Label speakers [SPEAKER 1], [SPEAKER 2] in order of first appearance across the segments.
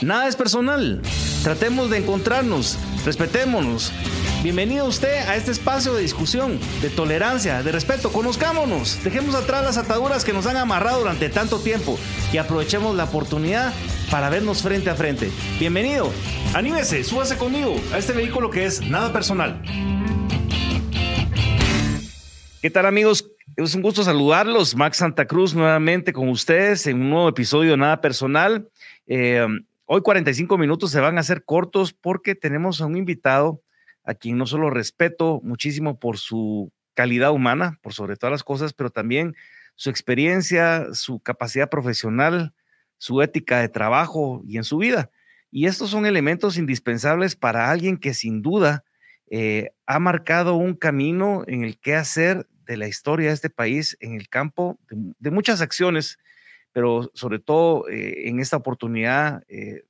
[SPEAKER 1] Nada es personal. Tratemos de encontrarnos, respetémonos. Bienvenido usted a este espacio de discusión, de tolerancia, de respeto. Conozcámonos, dejemos atrás las ataduras que nos han amarrado durante tanto tiempo y aprovechemos la oportunidad para vernos frente a frente. Bienvenido, anímese, súbase conmigo a este vehículo que es nada personal. ¿Qué tal amigos? Es un gusto saludarlos. Max Santa Cruz nuevamente con ustedes en un nuevo episodio de Nada Personal. Eh, Hoy 45 minutos se van a hacer cortos porque tenemos a un invitado a quien no solo respeto muchísimo por su calidad humana, por sobre todas las cosas, pero también su experiencia, su capacidad profesional, su ética de trabajo y en su vida. Y estos son elementos indispensables para alguien que sin duda eh, ha marcado un camino en el que hacer de la historia de este país en el campo de muchas acciones pero sobre todo eh, en esta oportunidad eh,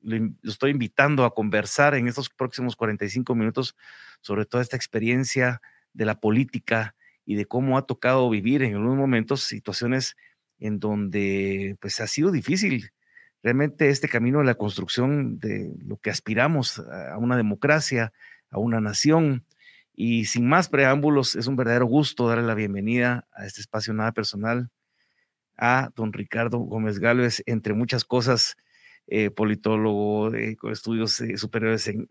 [SPEAKER 1] lo, estoy invitando a conversar en estos próximos 45 minutos sobre toda esta experiencia de la política y de cómo ha tocado vivir en algunos momentos situaciones en donde pues ha sido difícil realmente este camino de la construcción de lo que aspiramos a una democracia, a una nación. Y sin más preámbulos, es un verdadero gusto darle la bienvenida a este espacio nada personal a don Ricardo Gómez Gálvez, entre muchas cosas, eh, politólogo, eh, con estudios eh, superiores, en,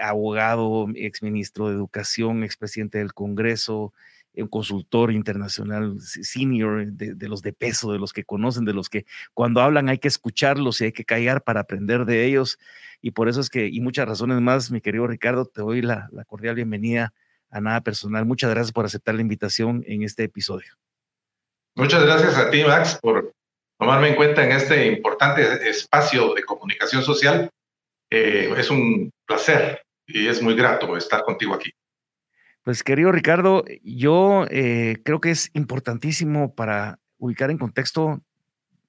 [SPEAKER 1] abogado, exministro de Educación, expresidente del Congreso, un consultor internacional senior de, los de peso, de los que conocen, de los que cuando hablan hay que escucharlos y hay que callar para aprender de ellos. Y por eso es que, y muchas razones más, mi querido Ricardo, te doy la cordial bienvenida a Nada Personal. Muchas gracias por aceptar la invitación en este episodio.
[SPEAKER 2] Muchas gracias a ti, Max, por tomarme en cuenta en este importante espacio de comunicación social. Eh, es un placer y es muy grato estar contigo aquí.
[SPEAKER 1] Pues querido Ricardo, yo eh, creo que es importantísimo para ubicar en contexto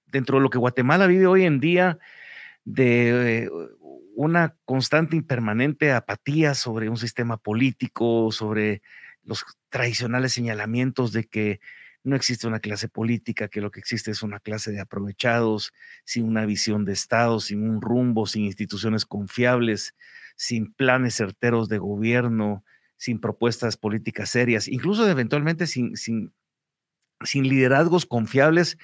[SPEAKER 1] dentro de lo que Guatemala vive hoy en día de una constante y permanente apatía sobre un sistema político, sobre los tradicionales señalamientos de que no existe una clase política, que lo que existe es una clase de aprovechados, sin una visión de Estado, sin un rumbo, sin instituciones confiables, sin planes certeros de gobierno, sin propuestas políticas serias, incluso eventualmente sin, sin, sin liderazgos confiables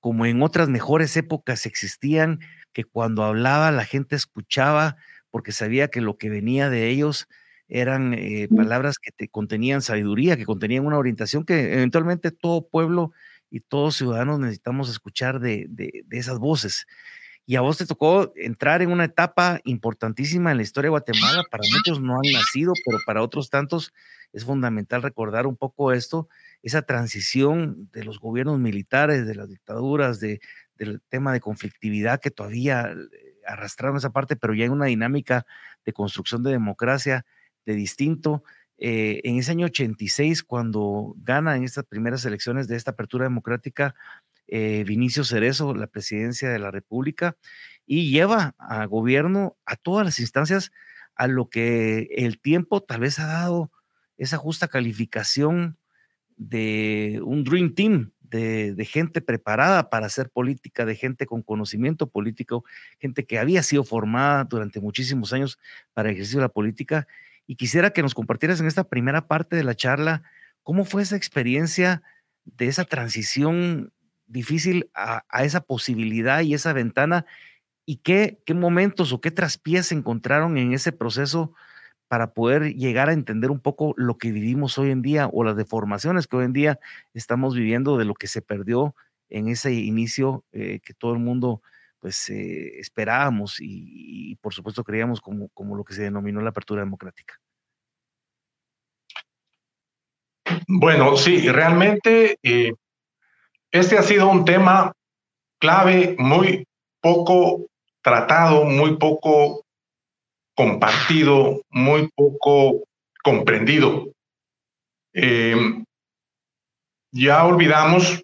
[SPEAKER 1] como en otras mejores épocas existían, que cuando hablaba la gente escuchaba porque sabía que lo que venía de ellos eran eh, palabras que te contenían sabiduría, que contenían una orientación que eventualmente todo pueblo y todos ciudadanos necesitamos escuchar de, de, esas voces. Y a vos te tocó entrar en una etapa importantísima en la historia de Guatemala. Para muchos no han nacido, pero para otros tantos es fundamental recordar un poco esto, esa transición de los gobiernos militares, de las dictaduras, de, del tema de conflictividad que todavía eh, arrastraron esa parte, pero ya hay una dinámica de construcción de democracia de distinto. Eh, en ese año 86, cuando gana en estas primeras elecciones de esta apertura democrática, eh, Vinicio Cerezo la presidencia de la República y lleva a gobierno a todas las instancias a lo que el tiempo tal vez ha dado esa justa calificación de un Dream Team, de, de, gente preparada para hacer política, de gente con conocimiento político, gente que había sido formada durante muchísimos años para ejercer la política. Y quisiera que nos compartieras en esta primera parte de la charla cómo fue esa experiencia de esa transición difícil a, esa posibilidad y esa ventana y qué, qué momentos o qué traspiés encontraron en ese proceso para poder llegar a entender un poco lo que vivimos hoy en día o las deformaciones que hoy en día estamos viviendo de lo que se perdió en ese inicio eh, que todo el mundo pues eh, esperábamos y, por supuesto creíamos como, como lo que se denominó la apertura democrática.
[SPEAKER 2] Bueno, sí, realmente eh, este ha sido un tema clave, muy poco tratado, muy poco compartido, muy poco comprendido. Em, ya olvidamos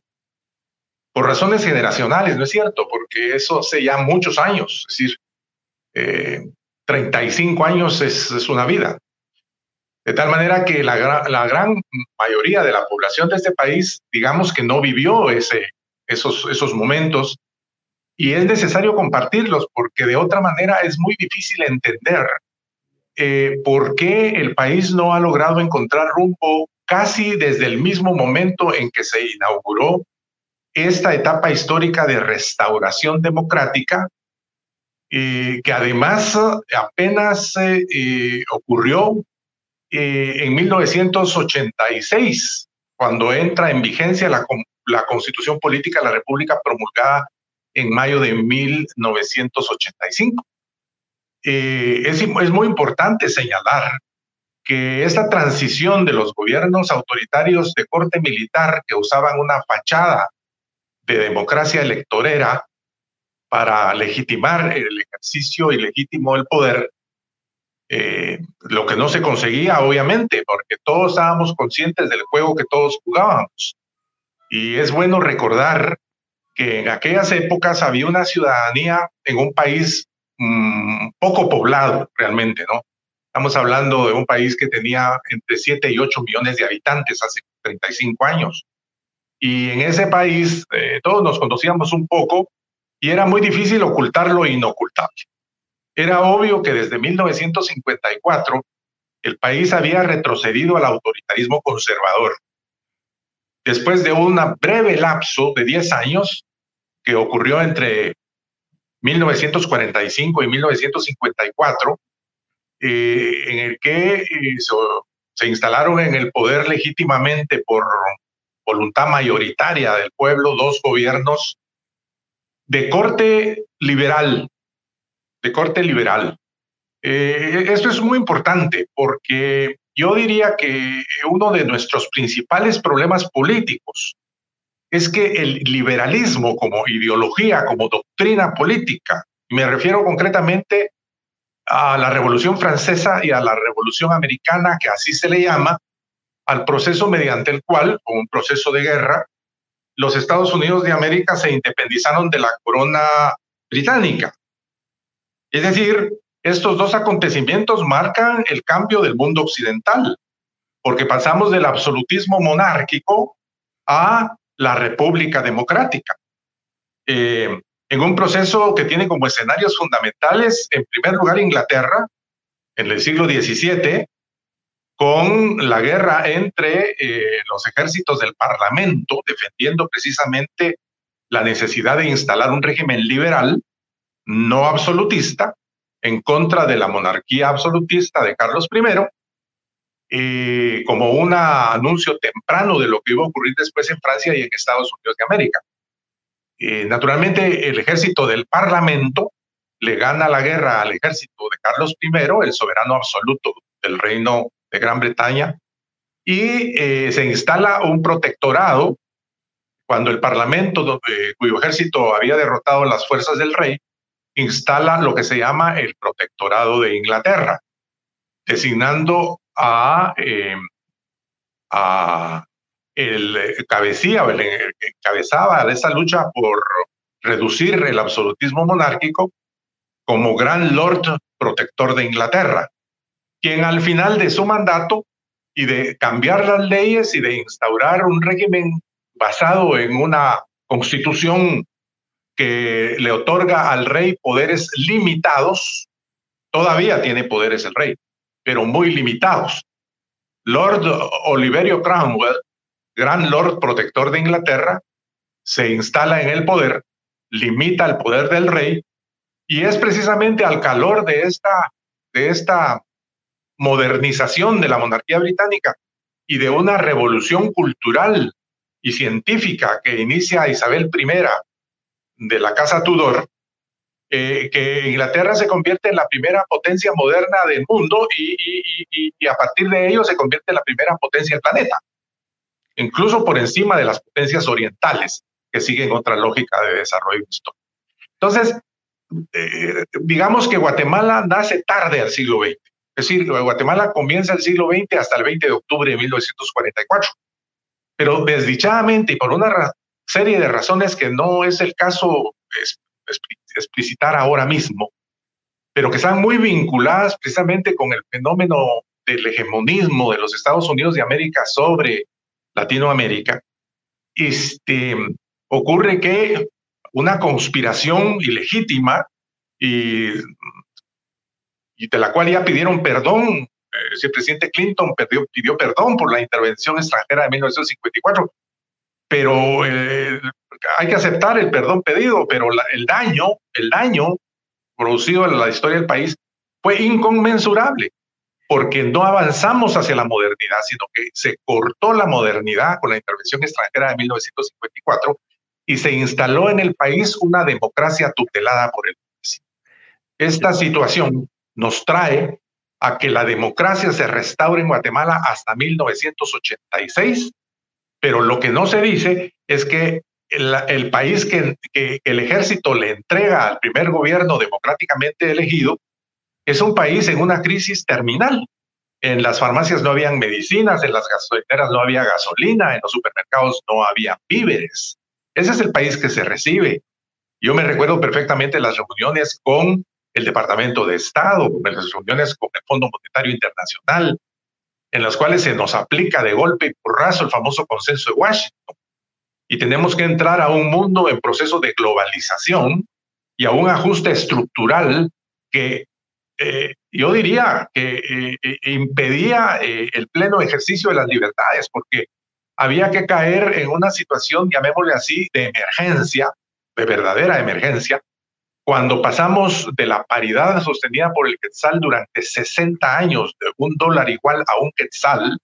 [SPEAKER 2] por razones generacionales, ¿no es cierto? Porque eso hace ya muchos años. Es decir, eh, 35 años es, es una vida. De tal manera que la, la, gran mayoría de la población de este país, digamos que no vivió ese, esos, esos momentos. Y es necesario compartirlos porque de otra manera es muy difícil entender eh, por qué el país no ha logrado encontrar rumbo casi desde el mismo momento en que se inauguró esta etapa histórica de restauración democrática, eh, que además apenas eh, ocurrió en 1986, cuando entra en vigencia la, la Constitución Política de la República promulgada en mayo de 1985. Eh, es, es muy importante señalar que esta transición de los gobiernos autoritarios de corte militar que usaban una fachada de democracia electorera para legitimar el ejercicio ilegítimo del poder, eh, lo que no se conseguía, obviamente, porque todos estábamos conscientes del juego que todos jugábamos. Y es bueno recordar que en aquellas épocas había una ciudadanía en un país mm, poco poblado realmente, ¿no? Estamos hablando de un país que tenía entre 7 y 8 millones de habitantes hace 35 años. Y en ese país eh, todos nos conocíamos un poco y era muy difícil ocultar lo inocultable. Era obvio que desde 1954 el país había retrocedido al autoritarismo conservador. Después de un breve lapso de 10 años que ocurrió entre 1945 y 1954, eh, en el que eh, se, instalaron en el poder legítimamente por voluntad mayoritaria del pueblo dos gobiernos de corte liberal, de corte liberal. Eh, esto es muy importante porque yo diría que uno de nuestros principales problemas políticos es que el liberalismo como ideología, como doctrina política, me refiero concretamente a la Revolución Francesa y a la Revolución Americana, que así se le llama, al proceso mediante el cual, como un proceso de guerra, los Estados Unidos de América se independizaron de la corona británica. Es decir, estos dos acontecimientos marcan el cambio del mundo occidental, porque pasamos del absolutismo monárquico a la república democrática. Eh, en un proceso que tiene como escenarios fundamentales, en primer lugar, Inglaterra, en el siglo XVII, con la guerra entre eh, los ejércitos del Parlamento, defendiendo precisamente la necesidad de instalar un régimen liberal, no absolutista, en contra de la monarquía absolutista de Carlos I, eh, como un anuncio temprano de lo que iba a ocurrir después en Francia y en Estados Unidos de América. Eh, naturalmente, el ejército del Parlamento le gana la guerra al ejército de Carlos I, el soberano absoluto del reino de Gran Bretaña, y eh, se instala un protectorado cuando el Parlamento, cuyo ejército había derrotado las fuerzas del rey, instala lo que se llama el protectorado de Inglaterra, designando a, eh, a el cabecía, el que encabezaba esa lucha por reducir el absolutismo monárquico como gran Lord protector de Inglaterra, quien al final de su mandato y de cambiar las leyes y de instaurar un régimen basado en una constitución que le otorga al rey poderes limitados, todavía tiene poderes el rey, pero muy limitados. Lord Oliverio Cromwell, gran Lord protector de Inglaterra, se instala en el poder, limita el poder del rey y es precisamente al calor de esta, de esta modernización de la monarquía británica y de una revolución cultural y científica que inicia Isabel I de la Casa Tudor, eh, que Inglaterra se convierte en la primera potencia moderna del mundo y, a partir de ello se convierte en la primera potencia del planeta, incluso por encima de las potencias orientales que siguen otra lógica de desarrollo histórico. Entonces, eh, digamos que Guatemala nace tarde al siglo XX. Es decir, Guatemala comienza el siglo XX hasta el 20 de octubre de 1944. Pero desdichadamente y por una serie de razones que no es el caso explicitar ahora mismo, pero que están muy vinculadas precisamente con el fenómeno del hegemonismo de los Estados Unidos de América sobre Latinoamérica, este, ocurre que una conspiración ilegítima y, y de la cual ya pidieron perdón, eh, el presidente Clinton pidió, perdón por la intervención extranjera de 1954, pero eh, hay que aceptar el perdón pedido, pero el daño, el daño producido en la historia del país fue inconmensurable porque no avanzamos hacia la modernidad, sino que se cortó la modernidad con la intervención extranjera de 1954 y se instaló en el país una democracia tutelada por el país. Esta situación nos trae a que la democracia se restaure en Guatemala hasta 1986, pero lo que no se dice es que el, país que, que el ejército le entrega al primer gobierno democráticamente elegido es un país en una crisis terminal. En las farmacias no habían medicinas, en las gasolineras no había gasolina, en los supermercados no había víveres. Ese es el país que se recibe. Yo me recuerdo perfectamente las reuniones con el Departamento de Estado, las reuniones con el Fondo Monetario Internacional, en las cuales se nos aplica de golpe y porrazo el famoso consenso de Washington. Y tenemos que entrar a un mundo en proceso de globalización y a un ajuste estructural que eh, yo diría que eh, eh, impedía el pleno ejercicio de las libertades, porque había que caer en una situación, llamémosle así, de emergencia, de verdadera emergencia, cuando pasamos de la paridad sostenida por el quetzal durante 60 años, de un dólar igual a un quetzal,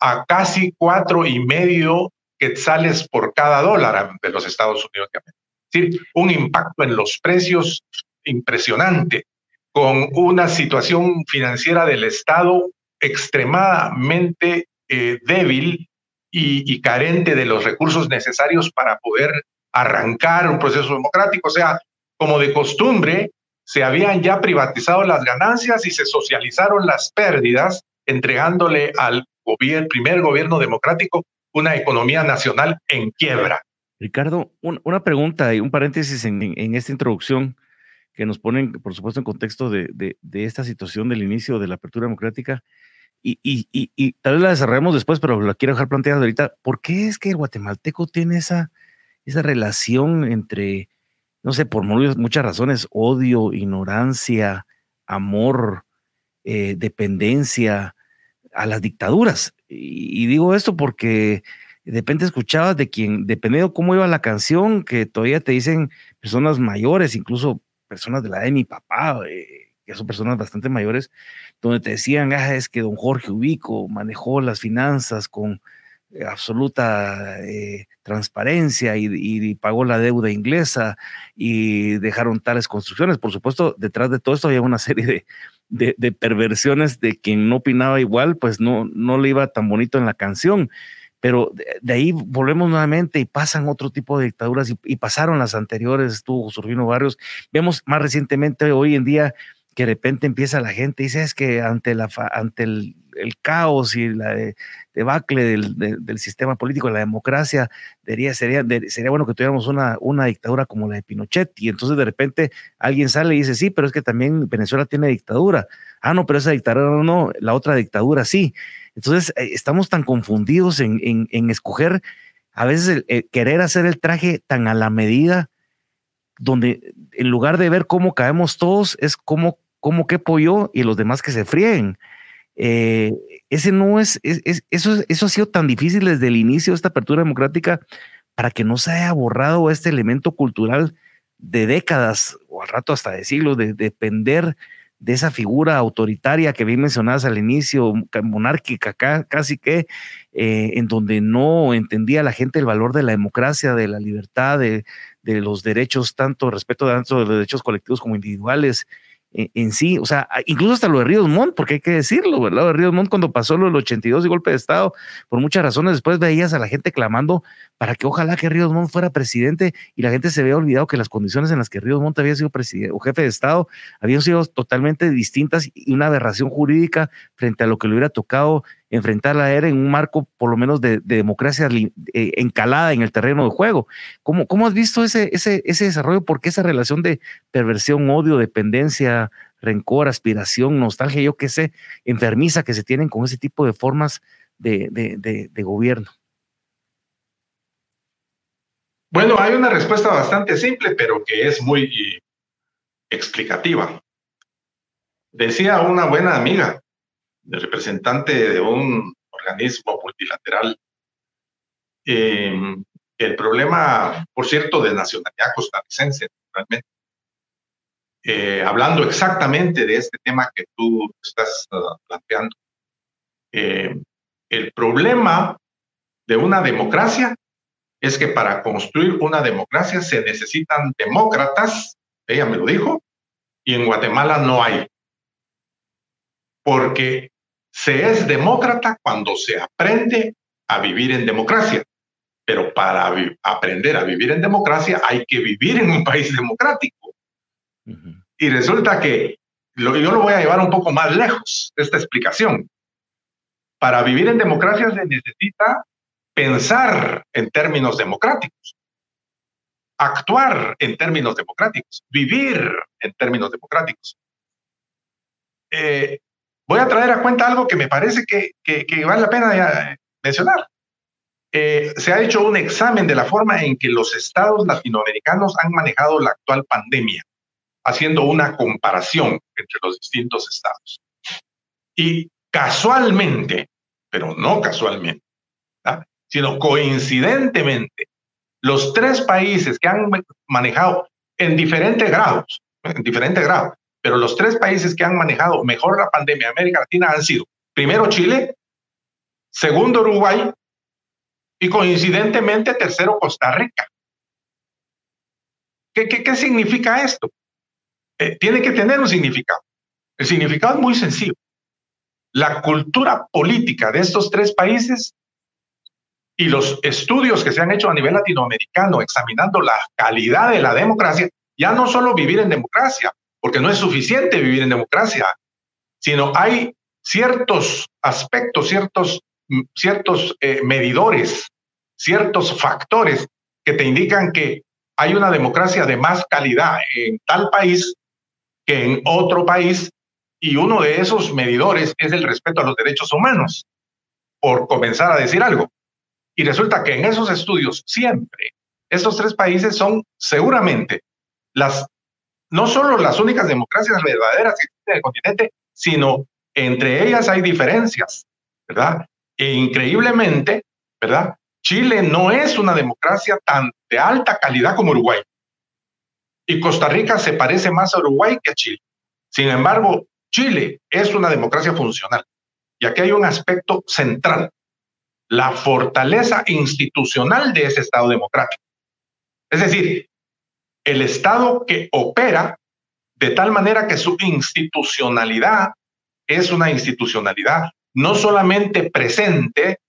[SPEAKER 2] a casi cuatro y medio quetzales por cada dólar de los Estados Unidos. Es decir, un impacto en los precios impresionante con una situación financiera del Estado extremadamente eh, débil y, carente de los recursos necesarios para poder arrancar un proceso democrático. O sea, como de costumbre, se habían ya privatizado las ganancias y se socializaron las pérdidas, entregándole al primer gobierno democrático una economía nacional en quiebra.
[SPEAKER 1] Ricardo, una pregunta y un paréntesis en esta introducción que nos ponen, por supuesto, en contexto de, esta situación del inicio de la apertura democrática. Y, tal vez la desarrollemos después, pero la quiero dejar planteada ahorita. ¿Por qué es que el guatemalteco tiene esa relación entre, no sé, por muchas razones, odio, ignorancia, amor, eh, dependencia a las dictaduras? Y, digo esto porque de repente escuchabas de quien, dependiendo cómo iba la canción, que todavía te dicen personas mayores, incluso personas de la de mi papá, eh, que son personas bastante mayores, donde te decían, ah, es que don Jorge Ubico manejó las finanzas con absoluta eh, transparencia y, pagó la deuda inglesa y dejaron tales construcciones. Por supuesto, detrás de todo esto había una serie de, de, perversiones de quien no opinaba igual, pues no, no le iba tan bonito en la canción pero de, ahí volvemos nuevamente y pasan otro tipo de dictaduras y, pasaron las anteriores, estuvo José Barrios. Vemos más recientemente hoy en día que de repente empieza la gente y dice es que ante, la, ante el, caos y la debacle del, sistema político, la democracia, sería, sería, bueno que tuviéramos una, una dictadura como la de Pinochet. Y entonces de repente alguien sale y dice, sí, pero es que también Venezuela tiene dictadura. Ah, no, pero esa dictadura no, la otra dictadura sí. Entonces, eh, estamos tan confundidos en, en, escoger a veces querer hacer el traje tan a la medida, donde en lugar de ver cómo caemos todos, es como, como que pollo y los demás que se fríen. Eh, ese no es, eso, eso ha sido tan difícil desde el inicio de esta apertura democrática para que no se haya borrado este elemento cultural de décadas o al rato hasta de siglos de depender de esa figura autoritaria que bien mencionadas al inicio, monárquica casi que, eh, en donde no entendía la gente el valor de la democracia, de la libertad, de, de los derechos, tanto respeto de los derechos colectivos como individuales, en, sí, o sea, incluso hasta lo de Ríos Montt, porque hay que decirlo, ¿verdad? Lo de Ríos Montt cuando pasó lo del 82 y golpe de Estado, por muchas razones, después veías a la gente clamando para que ojalá que Ríos Montt fuera presidente y la gente se había olvidado que las condiciones en las que Ríos Montt había sido presidente o jefe de Estado habían sido totalmente distintas y una aberración jurídica frente a lo que le hubiera tocado enfrentar la era en un marco por lo menos de, democracia eh, encalada en el terreno de juego. ¿Cómo, has visto ese, desarrollo? ¿Por qué esa relación de perversión, odio, dependencia, rencor, aspiración, nostalgia, yo qué sé, enfermiza que se tienen con ese tipo de formas de gobierno?
[SPEAKER 2] Bueno, hay una respuesta bastante simple, pero que es muy explicativa. Decía una buena amiga, representante de un organismo multilateral, em, el problema, por cierto, de nacionalidad costarricense, realmente, eh, hablando exactamente de este tema que tú estás uh, planteando, em, el problema de una democracia es que para construir una democracia se necesitan demócratas, ella me lo dijo, y en Guatemala no hay. Porque se es demócrata cuando se aprende a vivir en democracia. Pero para aprender a vivir en democracia hay que vivir en un país democrático. Y resulta que yo lo voy a llevar un poco más lejos, esta explicación. Para vivir en democracia se necesita pensar en términos democráticos, actuar en términos democráticos, vivir en términos democráticos. Eh, voy a traer a cuenta algo que me parece que, vale la pena mencionar. Eh, se ha hecho un examen de la forma en que los estados latinoamericanos han manejado la actual pandemia, haciendo una comparación entre los distintos estados. Y casualmente, pero no casualmente, sino coincidentemente, los tres países que han manejado en diferentes grados, en diferentes grados, pero los tres países que han manejado mejor la pandemia en América Latina han sido, primero Chile, segundo Uruguay y coincidentemente tercero Costa Rica. ¿Qué, qué, significa esto? Eh, tiene que tener un significado. El significado es muy sencillo. La cultura política de estos tres países y los estudios que se han hecho a nivel latinoamericano examinando la calidad de la democracia, ya no solo vivir en democracia, porque no es suficiente vivir en democracia, sino hay ciertos aspectos, ciertos, mm, ciertos eh, medidores, ciertos factores que te indican que hay una democracia de más calidad en tal país que en otro país, y uno de esos medidores es el respeto a los derechos humanos, por comenzar a decir algo. Y resulta que en esos estudios siempre, estos tres países son seguramente las, no solo las únicas democracias verdaderas que existen en el continente, sino entre ellas hay diferencias, ¿verdad? E increíblemente, ¿verdad? Chile no es una democracia tan de alta calidad como Uruguay. Y Costa Rica se parece más a Uruguay que a Chile. Sin embargo, Chile es una democracia funcional. Y aquí hay un aspecto central la fortaleza institucional de ese Estado democrático. Es decir, el Estado que opera de tal manera que su institucionalidad es una institucionalidad no solamente presente,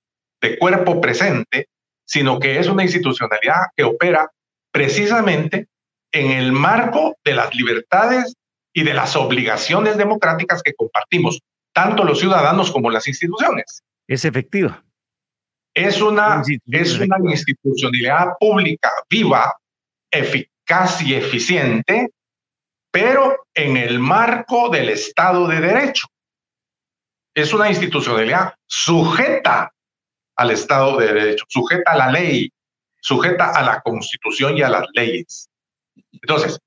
[SPEAKER 2] de cuerpo presente, sino que es una institucionalidad que opera precisamente en el marco de las libertades y de las obligaciones democráticas que compartimos, tanto los ciudadanos como las instituciones.
[SPEAKER 1] Es efectiva.
[SPEAKER 2] Es una, es una institucionalidad pública viva, eficaz y eficiente, pero en el marco del Estado de Derecho. Es una institucionalidad sujeta al Estado de Derecho, sujeta a la ley, sujeta a la Constitución y a las leyes. Entonces,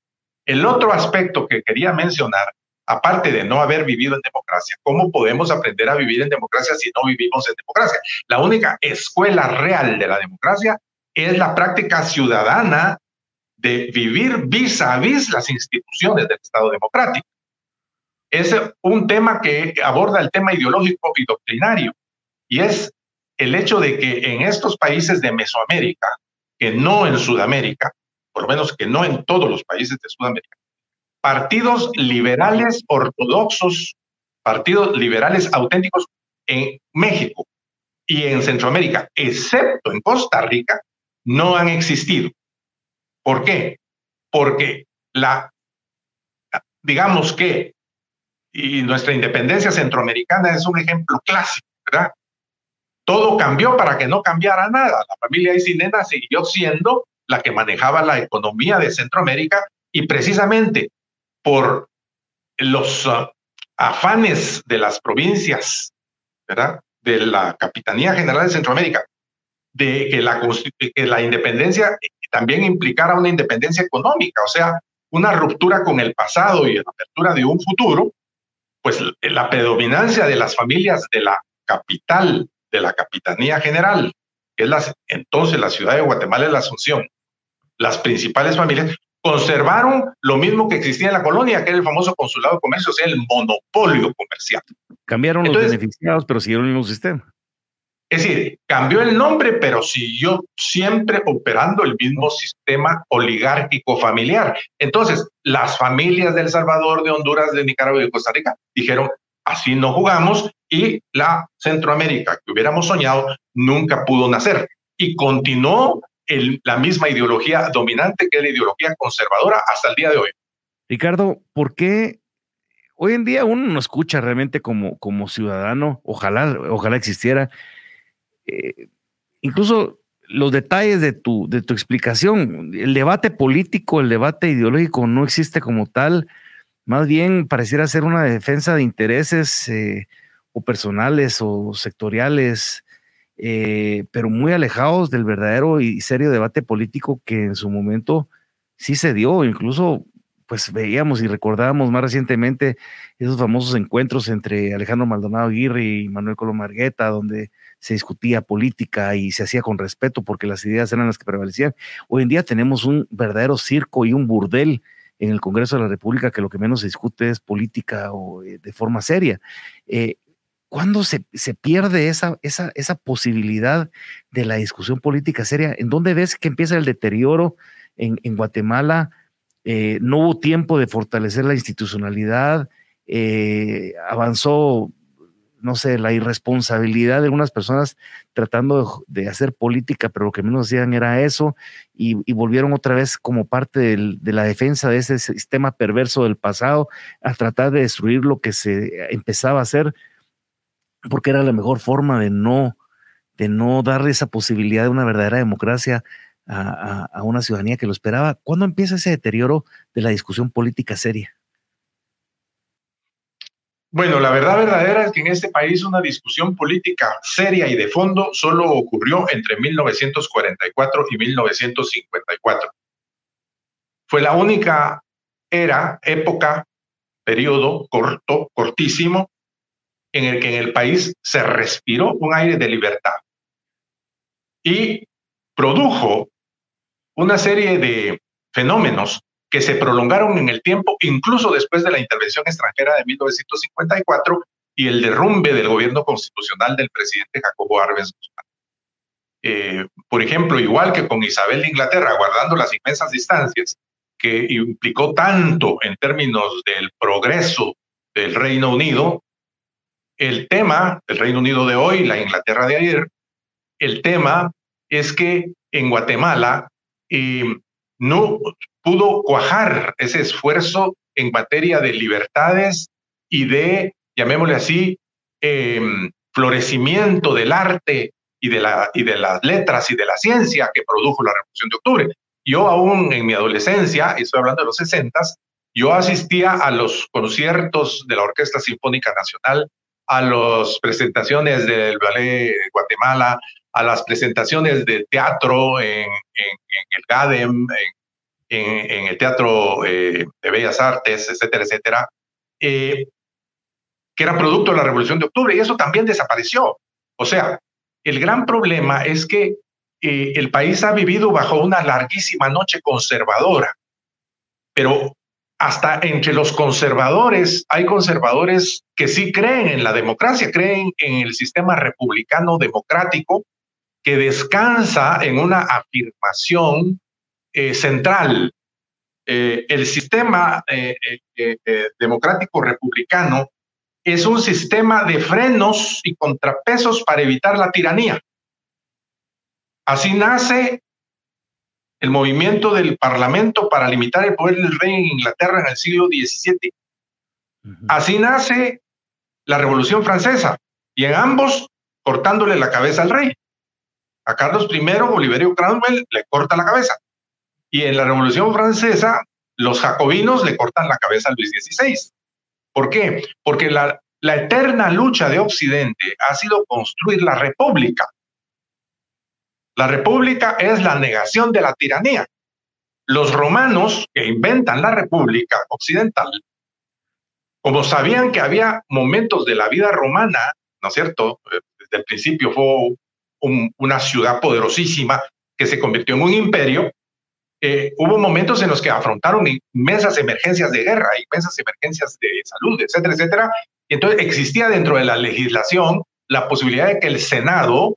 [SPEAKER 2] el otro aspecto que quería mencionar aparte de no haber vivido en democracia, ¿cómo podemos aprender a vivir en democracia si no vivimos en democracia? La única escuela real de la democracia es la práctica ciudadana de vivir vis a vis las instituciones del Estado democrático. Es un tema que aborda el tema ideológico y doctrinario, y es el hecho de que en estos países de Mesoamérica, que no en Sudamérica, por lo menos que no en todos los países de Sudamérica, partidos liberales ortodoxos, partidos liberales auténticos en México y en Centroamérica, excepto en Costa Rica, no han existido. ¿Por qué? Porque la, digamos que, y nuestra independencia centroamericana es un ejemplo clásico, ¿verdad? Todo cambió para que no cambiara nada. La familia Isinena siguió siendo la que manejaba la economía de Centroamérica y precisamente por los ah, afanes de las provincias, ¿verdad? De la Capitanía General de Centroamérica, de que la, que la independencia también implicara una independencia económica, o sea, una ruptura con el pasado y la apertura de un futuro, pues la predominancia de las familias de la capital, de la Capitanía General, que es entonces la ciudad de Guatemala es la Asunción, las principales familias, conservaron lo mismo que existía en la colonia, que era el famoso consulado de comercio, o sea, el monopolio comercial.
[SPEAKER 1] Cambiaron los beneficiados, pero siguieron el mismo sistema.
[SPEAKER 2] Es decir, cambió el nombre, pero siguió siempre operando el mismo sistema oligárquico familiar. Entonces, las familias de El Salvador, de Honduras, de Nicaragua y de Costa Rica dijeron, así no jugamos y la Centroamérica que hubiéramos soñado nunca pudo nacer. Y continuó la misma ideología dominante que es la ideología conservadora hasta el día de hoy.
[SPEAKER 1] Ricardo, ¿por qué hoy en día uno no escucha realmente como, como ciudadano? Ojalá, ojalá existiera. Eh, incluso los detalles de tu, de tu explicación, el debate político, el debate ideológico no existe como tal, más bien pareciera ser una defensa de intereses eh, o personales o sectoriales eh, pero muy alejados del verdadero y serio debate político que en su momento sí se dio, incluso pues veíamos y recordábamos más recientemente esos famosos encuentros entre Alejandro Maldonado Aguirre y Manuel Colomargueta, donde se discutía política y se hacía con respeto porque las ideas eran las que prevalecían. Hoy en día tenemos un verdadero circo y un burdel en el Congreso de la República que lo que menos se discute es política o eh, de forma seria. Eh, ¿Cuándo se, se pierde esa, esa, esa, posibilidad de la discusión política seria? ¿En dónde ves que empieza el deterioro en, en Guatemala? Eh, no hubo tiempo de fortalecer la institucionalidad, avanzó, no sé, la irresponsabilidad de algunas personas tratando de, hacer política, pero lo que menos hacían era eso, y, volvieron otra vez como parte del, de la defensa de ese sistema perverso del pasado a tratar de destruir lo que se empezaba a hacer porque era la mejor forma de no, de no darle esa posibilidad de una verdadera democracia a, a, una ciudadanía que lo esperaba. ¿Cuándo empieza ese deterioro de la discusión política seria?
[SPEAKER 2] Bueno, la verdad verdadera es que en este país una discusión política seria y de fondo solo ocurrió entre 1944 y 1954. Fue la única era, época, periodo corto, cortísimo, en el que en el país se respiró un aire de libertad y produjo una serie de fenómenos que se prolongaron en el tiempo, incluso después de la intervención extranjera de 1954 y el derrumbe del gobierno constitucional del presidente Jacobo Arbenz Guzmán. Eh, por ejemplo, igual que con Isabel de Inglaterra, guardando las inmensas distancias que implicó tanto en términos del progreso del Reino Unido, el tema del Reino Unido de hoy, la Inglaterra de ayer, el tema es que en Guatemala eh, no pudo cuajar ese esfuerzo en materia de libertades y de, llamémosle así, em, florecimiento del arte y de, la, y de las letras y de la ciencia que produjo la Revolución de Octubre. Yo aún en mi adolescencia, estoy hablando de los 60, yo asistía a los conciertos de la Orquesta Sinfónica Nacional a las presentaciones del Ballet de Guatemala, a las presentaciones de teatro en, el GADEM, en, el Teatro eh, de Bellas Artes, etcétera, etcétera, eh, que era producto de la Revolución de Octubre, y eso también desapareció. O sea, el gran problema es que eh, el país ha vivido bajo una larguísima noche conservadora, pero hasta entre los conservadores hay conservadores que sí creen en la democracia, creen en el sistema republicano democrático que descansa en una afirmación eh, central. Eh, el sistema eh, democrático republicano es un sistema de frenos y contrapesos para evitar la tiranía. Así nace el movimiento del Parlamento para limitar el poder del rey en Inglaterra en el siglo XVII. Así nace la Revolución Francesa, y en ambos cortándole la cabeza al rey. A Carlos I, Oliverio Cromwell le corta la cabeza. Y en la Revolución Francesa, los jacobinos le cortan la cabeza a Luis XVI. ¿Por qué? Porque la, eterna lucha de Occidente ha sido construir la república. La república es la negación de la tiranía. Los romanos que inventan la república occidental, como sabían que había momentos de la vida romana, ¿no es cierto? Desde el principio fue una ciudad poderosísima que se convirtió en un imperio, eh, hubo momentos en los que afrontaron inmensas emergencias de guerra, inmensas emergencias de salud, etcétera, etcétera. Y entonces existía dentro de la legislación la posibilidad de que el Senado,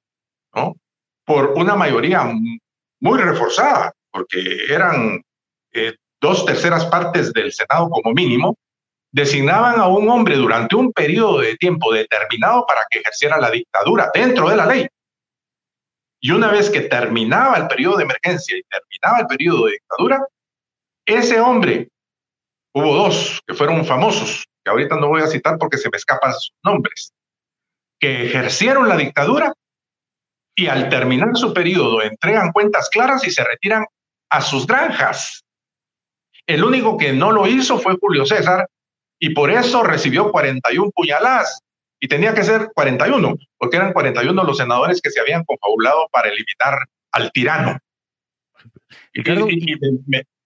[SPEAKER 2] ¿no? por una mayoría muy reforzada, porque eran eh, dos terceras partes del Senado como mínimo, designaban a un hombre durante un periodo de tiempo determinado para que ejerciera la dictadura dentro de la ley. Y una vez que terminaba el periodo de emergencia y terminaba el periodo de dictadura, ese hombre, hubo dos que fueron famosos, que ahorita no voy a citar porque se me escapan sus nombres, que ejercieron la dictadura y al terminar su periodo entregan cuentas claras y se retiran a sus granjas. El único que no lo hizo fue Julio César y por eso recibió 41 puñaladas y tenía que ser 41, porque eran 41 los senadores que se habían confabulado para eliminar al tirano. Y,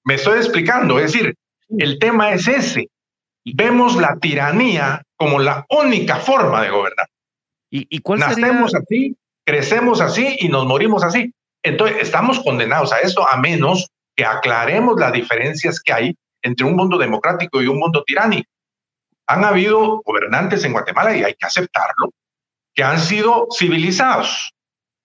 [SPEAKER 2] me, estoy explicando, es decir, el tema es ese. Vemos la tiranía como la única forma de gobernar. ¿Y, y cuál Nacemos así, crecemos así y nos morimos así. Entonces, estamos condenados a esto a menos que aclaremos las diferencias que hay entre un mundo democrático y un mundo tiránico han habido gobernantes en Guatemala, y hay que aceptarlo, que han sido civilizados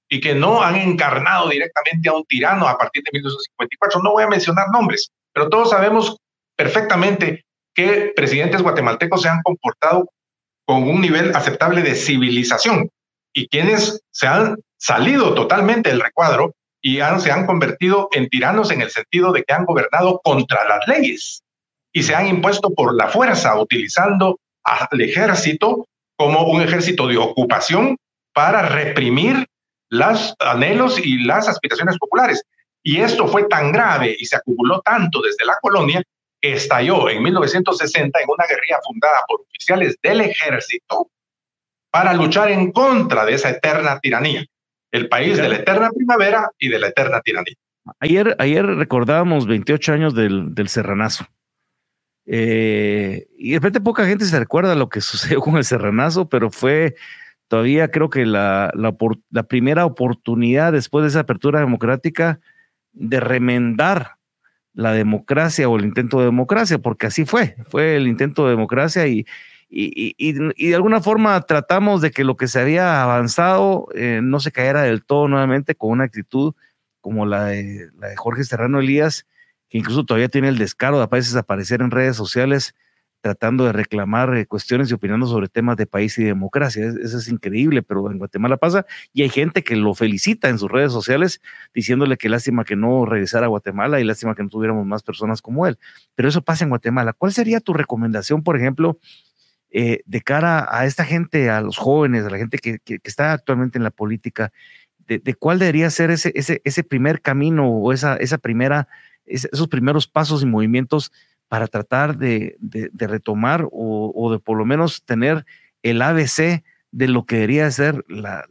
[SPEAKER 2] y que no han encarnado directamente a un tirano a partir de 1954. No voy a mencionar nombres, pero todos sabemos perfectamente que presidentes guatemaltecos se han comportado con un nivel aceptable de civilización y quienes se han salido totalmente del recuadro y se han convertido en tiranos en el sentido de que han gobernado contra las leyes y se han impuesto por la fuerza, utilizando al ejército como un ejército de ocupación para reprimir los anhelos y las aspiraciones populares. Y esto fue tan grave y se acumuló tanto desde la colonia que estalló en 1960 en una guerrilla fundada por oficiales del ejército para luchar en contra de esa eterna tiranía, el país de la eterna primavera y de la eterna tiranía.
[SPEAKER 1] Ayer, ayer recordábamos 28 años del, del Serranazo. Eh, y de repente poca gente se recuerda lo que sucedió con el Serranazo, pero fue todavía creo que la, la, primera oportunidad después de esa apertura democrática de remendar la democracia o el intento de democracia, porque así fue, fue el intento de democracia y, y, y, de alguna forma tratamos de que lo que se había avanzado eh, no se cayera del todo nuevamente con una actitud como la de, la de Jorge Serrano Elías, incluso todavía tiene el descaro de a veces aparecer en redes sociales tratando de reclamar eh, cuestiones y opinando sobre temas de país y democracia. Eso es increíble, pero en Guatemala pasa y hay gente que lo felicita en sus redes sociales diciéndole que lástima que no regresara a Guatemala y lástima que no tuviéramos más personas como él. Pero eso pasa en Guatemala. ¿Cuál sería tu recomendación, por ejemplo, eh, de cara a esta gente, a los jóvenes, a la gente que, está actualmente en la política? De, cuál debería ser ese, ese, ese primer camino o esa, esa primera esos primeros pasos y movimientos para tratar de, retomar o, de por lo menos tener el ABC de lo que debería ser la,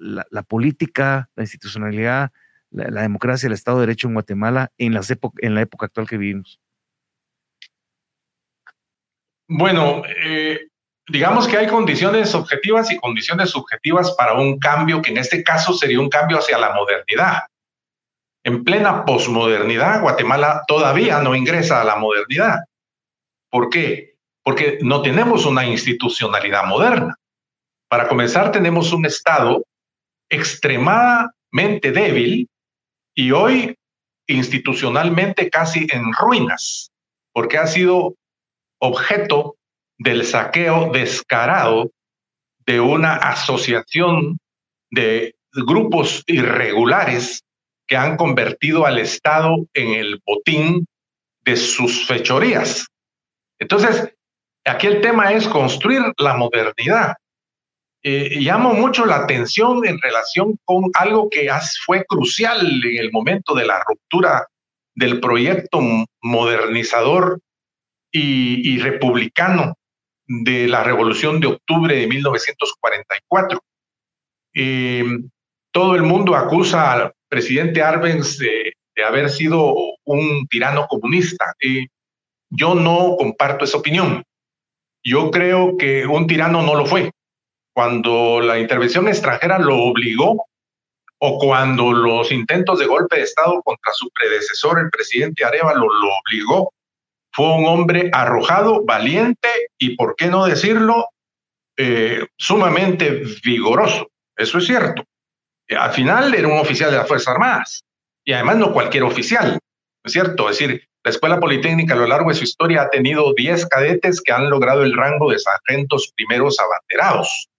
[SPEAKER 1] política, la institucionalidad, la, democracia, el Estado de Derecho en Guatemala en, las en la época actual que vivimos?
[SPEAKER 2] Bueno, eh, digamos que hay condiciones objetivas y condiciones subjetivas para un cambio que en este caso sería un cambio hacia la modernidad. En plena posmodernidad, Guatemala todavía no ingresa a la modernidad. ¿Por qué? Porque no tenemos una institucionalidad moderna. Para comenzar, tenemos un Estado extremadamente débil y hoy institucionalmente casi en ruinas, porque ha sido objeto del saqueo descarado de una asociación de grupos irregulares que han convertido al Estado en el botín de sus fechorías. Entonces, aquí el tema es construir la modernidad. Eh, llamo mucho la atención en relación con algo que fue crucial en el momento de la ruptura del proyecto modernizador y, republicano de la revolución de octubre de 1944. todo el mundo acusa presidente Arbenz de, haber sido un tirano comunista. yo no comparto esa opinión. Yo creo que un tirano no lo fue. Cuando la intervención extranjera lo obligó o cuando los intentos de golpe de Estado contra su predecesor, el presidente Arevalo, lo obligó, fue un hombre arrojado, valiente y, por qué no decirlo, eh, sumamente vigoroso. Eso es cierto. Al final era un oficial de las Fuerzas Armadas y además no cualquier oficial, es cierto? Es decir, la Escuela Politécnica a lo largo de su historia ha tenido 10 cadetes que han logrado el rango de sargentos primeros abanderados.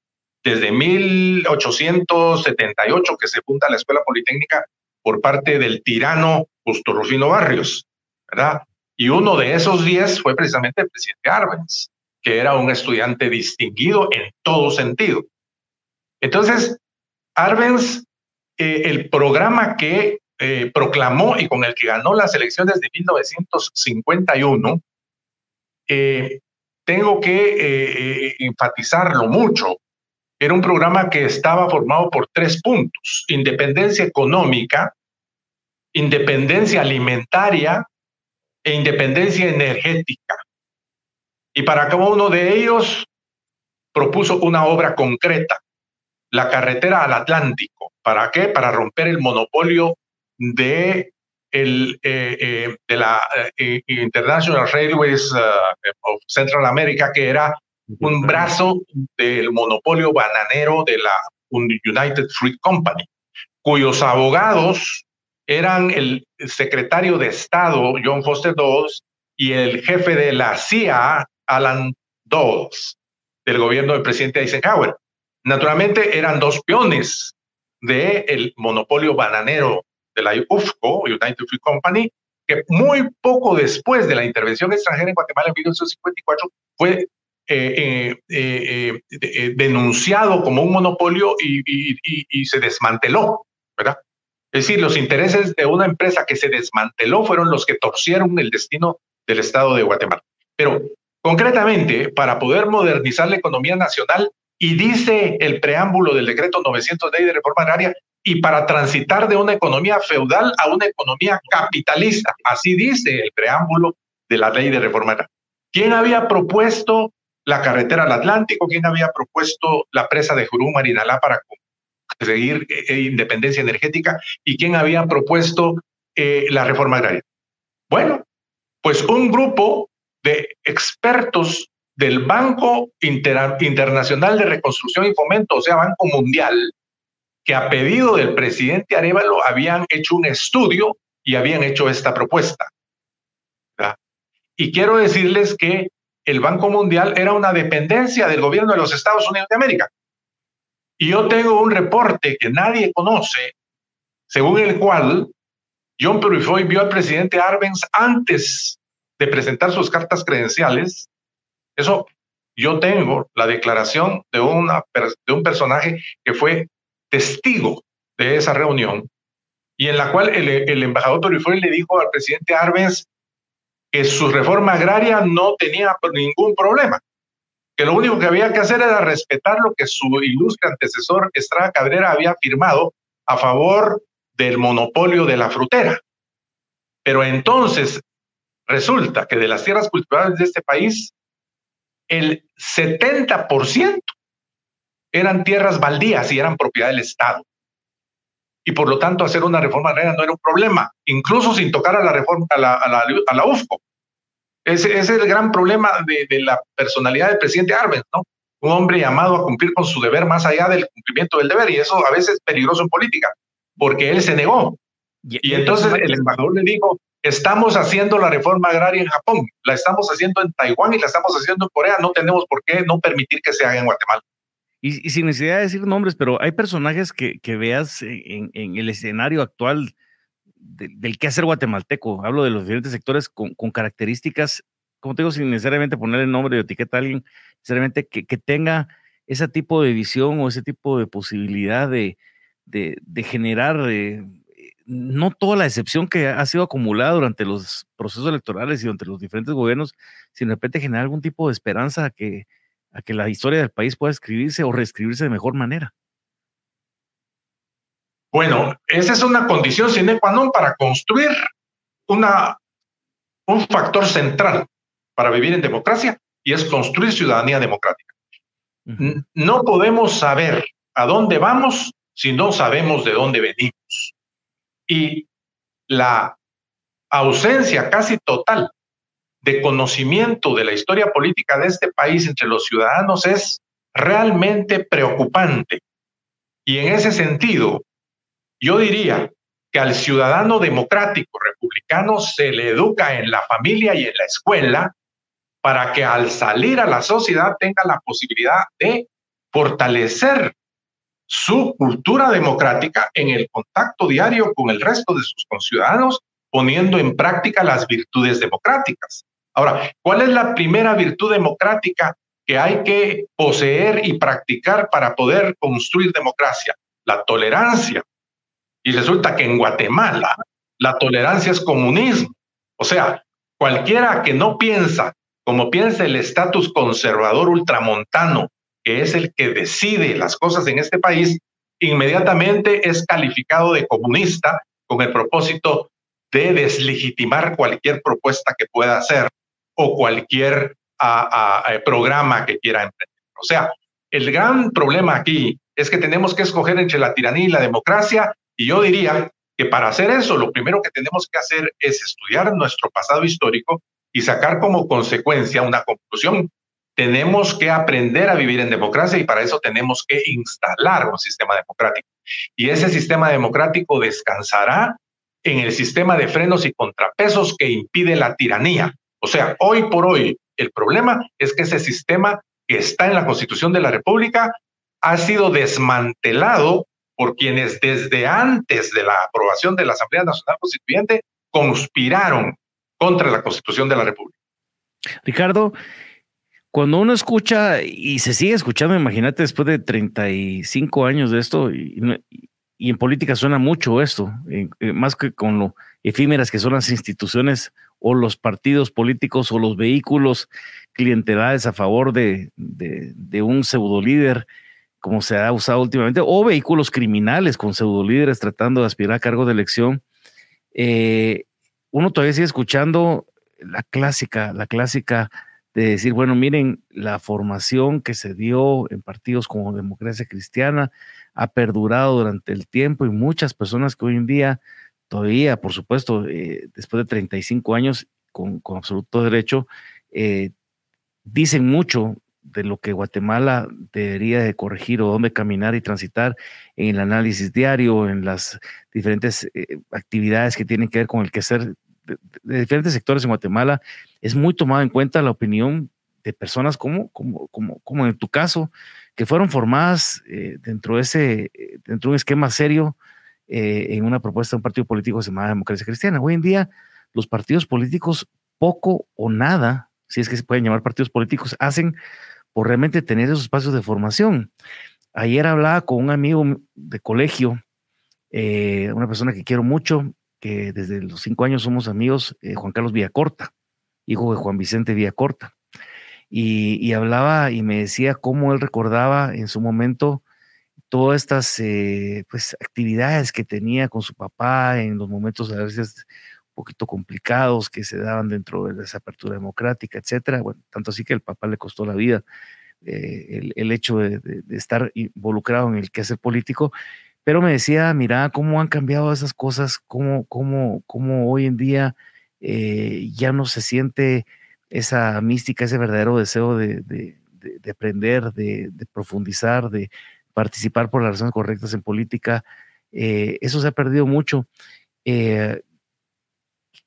[SPEAKER 2] Desde 1878 que se funda la Escuela Politécnica por parte del tirano Justo Rufino Barrios, ¿verdad? Y uno de esos 10 fue precisamente el presidente Arbenz, que era un estudiante distinguido en todo sentido. Entonces, Arbenz, eh, el programa que eh, proclamó y con el que ganó las elecciones de 1951, eh, tengo que eh, enfatizarlo mucho. Era un programa que estaba formado por tres puntos, independencia económica, independencia alimentaria e independencia energética. Y para cada uno de ellos propuso una obra concreta, la carretera al Atlántico. ¿Para qué? Para romper el monopolio de, el, eh, eh, de la eh, International Railways of Central America, que era un brazo del monopolio bananero de la United Fruit Company, cuyos abogados eran el secretario de Estado, John Foster Dulles, y el jefe de la CIA, Alan Dulles, del gobierno del presidente Eisenhower. Naturalmente eran dos peones del monopolio bananero de la UFCO, United Fruit Company, que muy poco después de la intervención extranjera en Guatemala en 1954 fue eh, eh, eh, denunciado como un monopolio y, se desmanteló, ¿verdad? Es decir, los intereses de una empresa que se desmanteló fueron los que torcieron el destino del Estado de Guatemala. Pero concretamente, para poder modernizar la economía nacional, y dice el preámbulo del decreto 900 de ley de reforma agraria, y para transitar de una economía feudal a una economía capitalista. Así dice el preámbulo de la ley de reforma. ¿Quién había propuesto la carretera al Atlántico? ¿Quién había propuesto la presa de Jurú Marinalá para conseguir eh, independencia energética? ¿Y quién había propuesto eh, la reforma agraria? Bueno, pues un grupo de expertos del Banco Internacional de Reconstrucción y Fomento, o sea, Banco Mundial, que a pedido del presidente Arevalo habían hecho un estudio y habían hecho esta propuesta. Y quiero decirles que el Banco Mundial era una dependencia del gobierno de los Estados Unidos de América. Y yo tengo un reporte que nadie conoce, según el cual John Purifoy vio al presidente Arbenz antes de presentar sus cartas credenciales. Eso yo tengo la declaración de, una, de un personaje que fue testigo de esa reunión y en la cual el, embajador Torifuel le dijo al presidente Arbenz que su reforma agraria no tenía ningún problema, que lo único que había que hacer era respetar lo que su ilustre antecesor Estrada Cabrera había firmado a favor del monopolio de la frutera. Pero entonces resulta que de las tierras cultivadas de este país, el 70% eran tierras baldías y eran propiedad del Estado. Y por lo tanto, hacer una reforma agraria no era un problema, incluso sin tocar a la reforma, a la, a la, UFCO. Ese, es el gran problema de, la personalidad del presidente Arbenz, ¿no? Un hombre llamado a cumplir con su deber más allá del cumplimiento del deber, y eso a veces es peligroso en política, porque él se negó. Y, y entonces el embajador le dijo, estamos haciendo la reforma agraria en Japón, la estamos haciendo en Taiwán y la estamos haciendo en Corea, no tenemos por qué no permitir que se haga en Guatemala.
[SPEAKER 1] Y, sin necesidad de decir nombres, pero hay personajes que, que veas en, el escenario actual del quehacer guatemalteco. Hablo de los diferentes sectores con, características, como te digo, sin necesariamente ponerle nombre o etiqueta a alguien, necesariamente que, que, tenga ese tipo de visión o ese tipo de posibilidad de, de, de generar eh, no toda la decepción que ha sido acumulada durante los procesos electorales y durante los diferentes gobiernos, si de repente generar algún tipo de esperanza a que, a que la historia del país pueda escribirse o reescribirse de mejor manera.
[SPEAKER 2] Bueno, esa es una condición sine qua non para construir una, un factor central para vivir en democracia y es construir ciudadanía democrática. No podemos saber a dónde vamos si no sabemos de dónde venimos. Y la ausencia casi total de conocimiento de la historia política de este país entre los ciudadanos es realmente preocupante. Y en ese sentido, yo diría que al ciudadano democrático republicano se le educa en la familia y en la escuela para que al salir a la sociedad tenga la posibilidad de fortalecer su cultura democrática en el contacto diario con el resto de sus conciudadanos, poniendo en práctica las virtudes democráticas. Ahora, ¿cuál es la primera virtud democrática que hay que poseer y practicar para poder construir democracia? La tolerancia. Y resulta que en Guatemala la tolerancia es comunismo. O sea, cualquiera que no piensa como piensa el estatus conservador ultramontano que es el que decide las cosas en este país, inmediatamente es calificado de comunista con el propósito de deslegitimar cualquier propuesta que pueda hacer o cualquier programa que quiera emprender. O sea, el gran problema aquí es que tenemos que escoger entre la tiranía y la democracia y yo diría que para hacer eso lo primero que tenemos que hacer es estudiar nuestro pasado histórico y sacar como consecuencia una conclusión tenemos que aprender a vivir en democracia y para eso tenemos que instalar un sistema democrático. Y ese sistema democrático descansará en el sistema de frenos y contrapesos que impide la tiranía. O sea, hoy por hoy el problema es que ese sistema que está en la Constitución de la República ha sido desmantelado por quienes desde antes de la aprobación de la Asamblea Nacional Constituyente conspiraron contra la Constitución de la República.
[SPEAKER 1] Ricardo, cuando uno escucha y se sigue escuchando, imagínate después de 35 años de esto, y, en política suena mucho esto, más que con lo efímeras que son las instituciones o los partidos políticos o los vehículos clientelares a favor de, de, un pseudo líder, como se ha usado últimamente, o vehículos criminales con pseudo líderes tratando de aspirar a cargo de elección. Eh, uno todavía sigue escuchando la clásica, la clásica de decir, bueno, miren, la formación que se dio en partidos como Democracia Cristiana ha perdurado durante el tiempo y muchas personas que hoy en día todavía, por supuesto, eh, después de 35 años, con, absoluto derecho, eh, dicen mucho de lo que Guatemala debería de corregir o dónde caminar y transitar en el análisis diario, en las diferentes eh, actividades que tienen que ver con el quehacer de, diferentes sectores en Guatemala, es muy tomada en cuenta la opinión de personas como, como, como, como en tu caso, que fueron formadas eh, dentro, de ese, eh, dentro de un esquema serio eh, en una propuesta de un partido político llamado Democracia Cristiana. Hoy en día, los partidos políticos, poco o nada, si es que se pueden llamar partidos políticos, hacen por realmente tener esos espacios de formación. Ayer hablaba con un amigo de colegio, una persona que quiero mucho, que desde los cinco años somos amigos, eh, Juan Carlos Villacorta, hijo de Juan Vicente Villacorta. Y, y hablaba y me decía cómo él recordaba en su momento todas estas eh, pues, actividades que tenía con su papá en los momentos a veces un poquito complicados que se daban dentro de esa apertura democrática, etcétera. Bueno, tanto así que el papá le costó la vida eh, el, hecho de, de, estar involucrado en el quehacer político pero me decía, mira cómo han cambiado esas cosas, cómo, cómo, cómo hoy en día eh, ya no se siente esa mística, ese verdadero deseo de, de, de, aprender, de, profundizar, de participar por las razones correctas en política. Eh, eso se ha perdido mucho. Eh,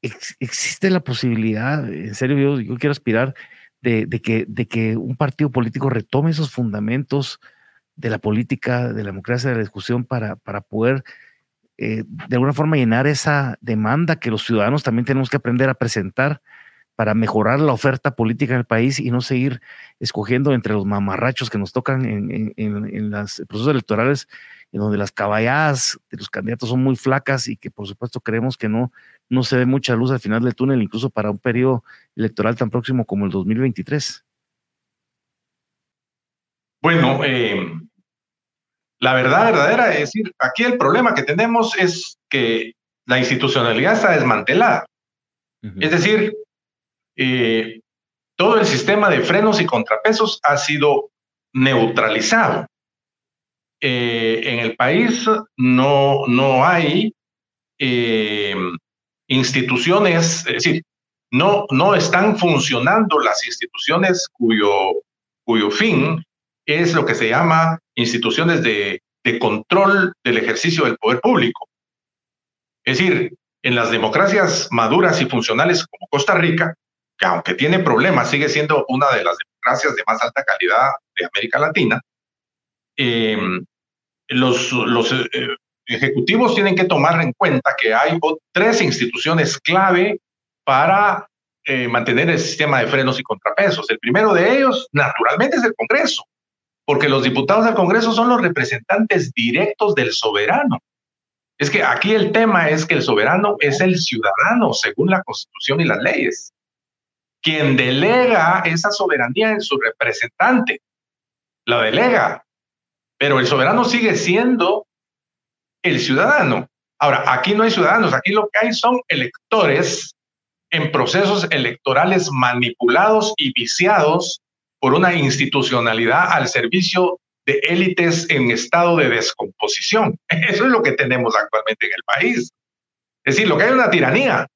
[SPEAKER 1] existe la posibilidad, en serio, yo, yo quiero aspirar de, que, de que un partido político retome esos fundamentos de la política, de la democracia, de la discusión para, para poder eh, de alguna forma llenar esa demanda que los ciudadanos también tenemos que aprender a presentar para mejorar la oferta política en el país y no seguir escogiendo entre los mamarrachos que nos tocan en, en, en, los procesos electorales en donde las caballadas de los candidatos son muy flacas y que por supuesto creemos que no, no se ve mucha luz al final del túnel, incluso para un periodo electoral tan próximo como el 2023.
[SPEAKER 2] Bueno, eh, la verdad verdadera es decir, aquí el problema que tenemos es que la institucionalidad está desmantelada. Es decir, eh, todo el sistema de frenos y contrapesos ha sido neutralizado. Eh, en el país no, no hay eh, instituciones, es decir, no, no están funcionando las instituciones cuyo, cuyo fin es lo que se llama instituciones de, de control del ejercicio del poder público. Es decir, en las democracias maduras y funcionales como Costa Rica, que aunque tiene problemas, sigue siendo una de las democracias de más alta calidad de América Latina, em, los, los eh, ejecutivos tienen que tomar en cuenta que hay tres instituciones clave para eh, mantener el sistema de frenos y contrapesos. El primero de ellos, naturalmente, es el Congreso, porque los diputados del Congreso son los representantes directos del soberano. Es que aquí el tema es que el soberano es el ciudadano, según la Constitución y las leyes quien delega esa soberanía en su representante. La delega, pero el soberano sigue siendo el ciudadano. Ahora, aquí no hay ciudadanos, aquí lo que hay son electores en procesos electorales manipulados y viciados por una institucionalidad al servicio de élites en estado de descomposición. Eso es lo que tenemos actualmente en el país. Es decir, lo que hay es una tiranía.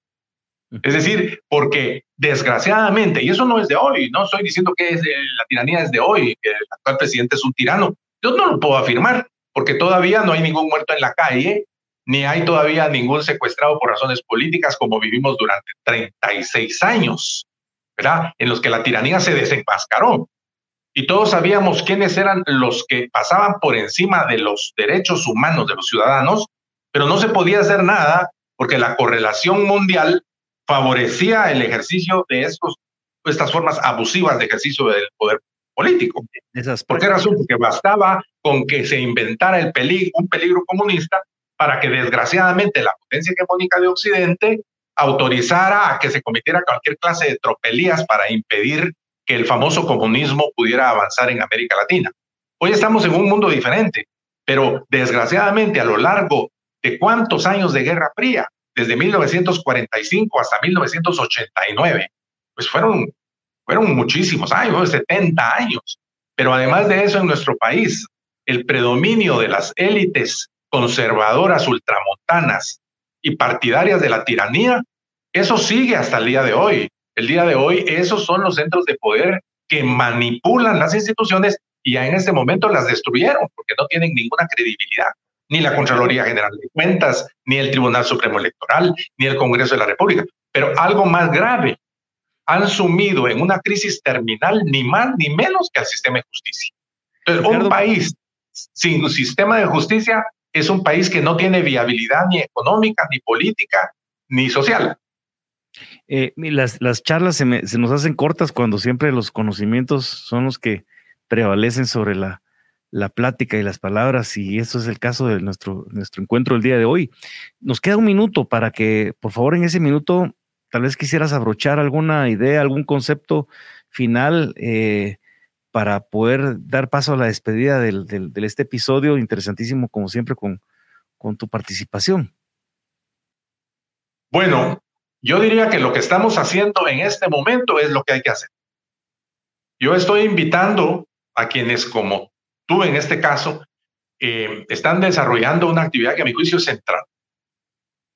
[SPEAKER 2] Es decir, porque desgraciadamente, y eso no es de hoy, no estoy diciendo que es la tiranía es de hoy, que el actual presidente es un tirano. Yo no lo puedo afirmar, porque todavía no hay ningún muerto en la calle, ni hay todavía ningún secuestrado por razones políticas como vivimos durante 36 años, ¿verdad? En los que la tiranía se desenmascaró. Y todos sabíamos quiénes eran los que pasaban por encima de los derechos humanos de los ciudadanos, pero no se podía hacer nada porque la correlación mundial favorecía el ejercicio de estos, estas formas abusivas de ejercicio del poder político. ¿Por qué razón? Porque bastaba con que se inventara el peligro, un peligro comunista para que desgraciadamente la potencia hegemónica de Occidente autorizara a que se cometiera cualquier clase de tropelías para impedir que el famoso comunismo pudiera avanzar en América Latina. Hoy estamos en un mundo diferente, pero desgraciadamente a lo largo de cuántos años de Guerra Fría, desde 1945 hasta 1989. Pues fueron, fueron muchísimos años, 70 años. Pero además de eso, en nuestro país, el predominio de las élites conservadoras ultramontanas y partidarias de la tiranía, eso sigue hasta el día de hoy. El día de hoy, esos son los centros de poder que manipulan las instituciones y ya en este momento las destruyeron porque no tienen ninguna credibilidad ni la Contraloría General de Cuentas, ni el Tribunal Supremo Electoral, ni el Congreso de la República. Pero algo más grave, han sumido en una crisis terminal ni más ni menos que al sistema de justicia. Entonces, un país sin un sistema de justicia es un país que no tiene viabilidad ni económica, ni política, ni social.
[SPEAKER 1] Eh, las, las charlas se, se, nos hacen cortas cuando siempre los conocimientos son los que prevalecen sobre la, la plática y las palabras, y eso es el caso de nuestro, nuestro encuentro el día de hoy. Nos queda un minuto para que, por favor, en ese minuto, tal vez quisieras abrochar alguna idea, algún concepto final eh, para poder dar paso a la despedida del, este episodio, interesantísimo como siempre con, con tu participación.
[SPEAKER 2] Bueno, yo diría que lo que estamos haciendo en este momento es lo que hay que hacer. Yo estoy invitando a quienes como tú en este caso, eh, están desarrollando una actividad que a mi juicio es central.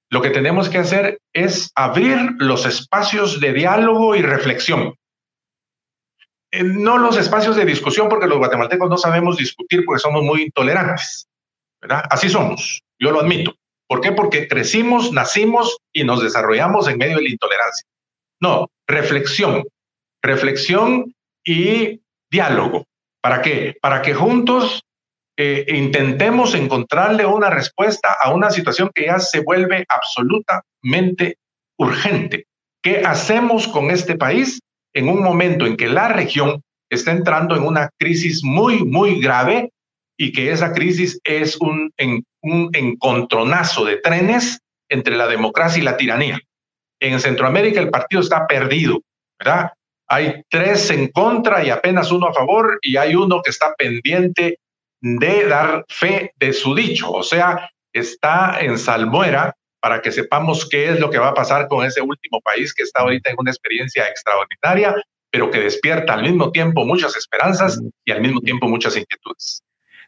[SPEAKER 2] Lo que tenemos que hacer es abrir los espacios de diálogo y reflexión. No los espacios de discusión, porque los guatemaltecos no sabemos discutir porque somos muy intolerantes. ¿verdad? Así somos, yo lo admito. ¿Por qué? Porque crecimos, nacimos y nos desarrollamos en medio de la intolerancia. No, reflexión, reflexión y diálogo. ¿Para qué? Para que juntos eh, intentemos encontrarle una respuesta a una situación que ya se vuelve absolutamente urgente. ¿Qué hacemos con este país en un momento en que la región está entrando en una crisis muy, muy grave y que esa crisis es un, encontronazo de trenes entre la democracia y la tiranía. En Centroamérica el partido está perdido, ¿verdad? Hay tres en contra y apenas uno a favor y hay uno que está pendiente de dar fe de su dicho, o sea, está en salmuera para que sepamos qué es lo que va a pasar con ese último país que está ahorita en una experiencia extraordinaria, pero que despierta al mismo tiempo muchas esperanzas y al mismo tiempo muchas inquietudes.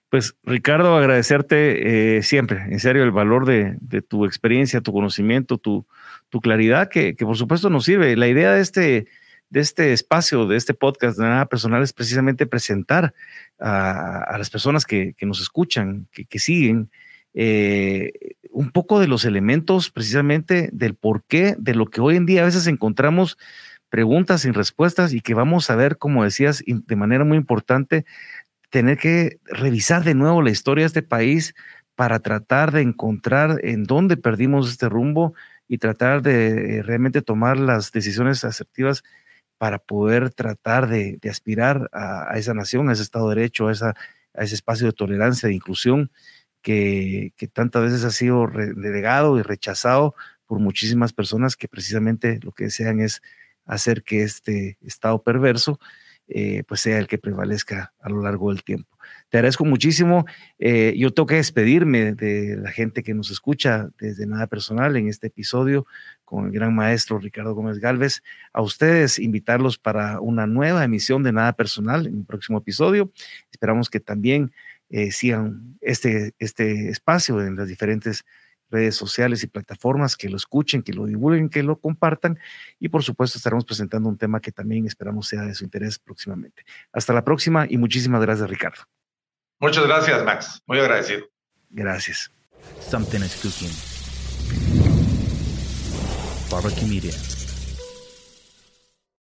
[SPEAKER 1] Pues Ricardo, agradecerte eh, siempre, en serio, el valor de, tu experiencia, tu conocimiento, tu, tu claridad, que, que, por supuesto nos sirve. La idea de este, de este espacio, de este podcast de nada personal es precisamente presentar a, las personas que, nos escuchan, que, siguen, eh, un poco de los elementos precisamente del por qué, de lo que hoy en día a veces encontramos preguntas sin respuestas y que vamos a ver, como decías, de manera muy importante, tener que revisar de nuevo la historia de este país para tratar de encontrar en dónde perdimos este rumbo y tratar de eh, realmente tomar las decisiones asertivas para poder tratar de, aspirar a, esa nación, a ese Estado de Derecho, a, a ese espacio de tolerancia, de inclusión que, tantas veces ha sido delegado y rechazado por muchísimas personas que precisamente lo que desean es hacer que este Estado perverso eh, pues sea el que prevalezca a lo largo del tiempo. Te agradezco muchísimo. Eh, yo tengo que despedirme de la gente que nos escucha desde Nada Personal en este episodio con el gran maestro Ricardo Gómez Galvez. A ustedes invitarlos para una nueva emisión de Nada Personal en el próximo episodio. Esperamos que también eh, sigan este, este espacio en las diferentes redes sociales y plataformas, que lo escuchen, que lo divulguen, que lo compartan y por supuesto estaremos presentando un tema que también esperamos sea de su interés próximamente. Hasta la próxima y muchísimas gracias Ricardo.
[SPEAKER 2] Muchas gracias Max, muy agradecido.
[SPEAKER 1] Gracias. Something is cooking. Barbecue Media.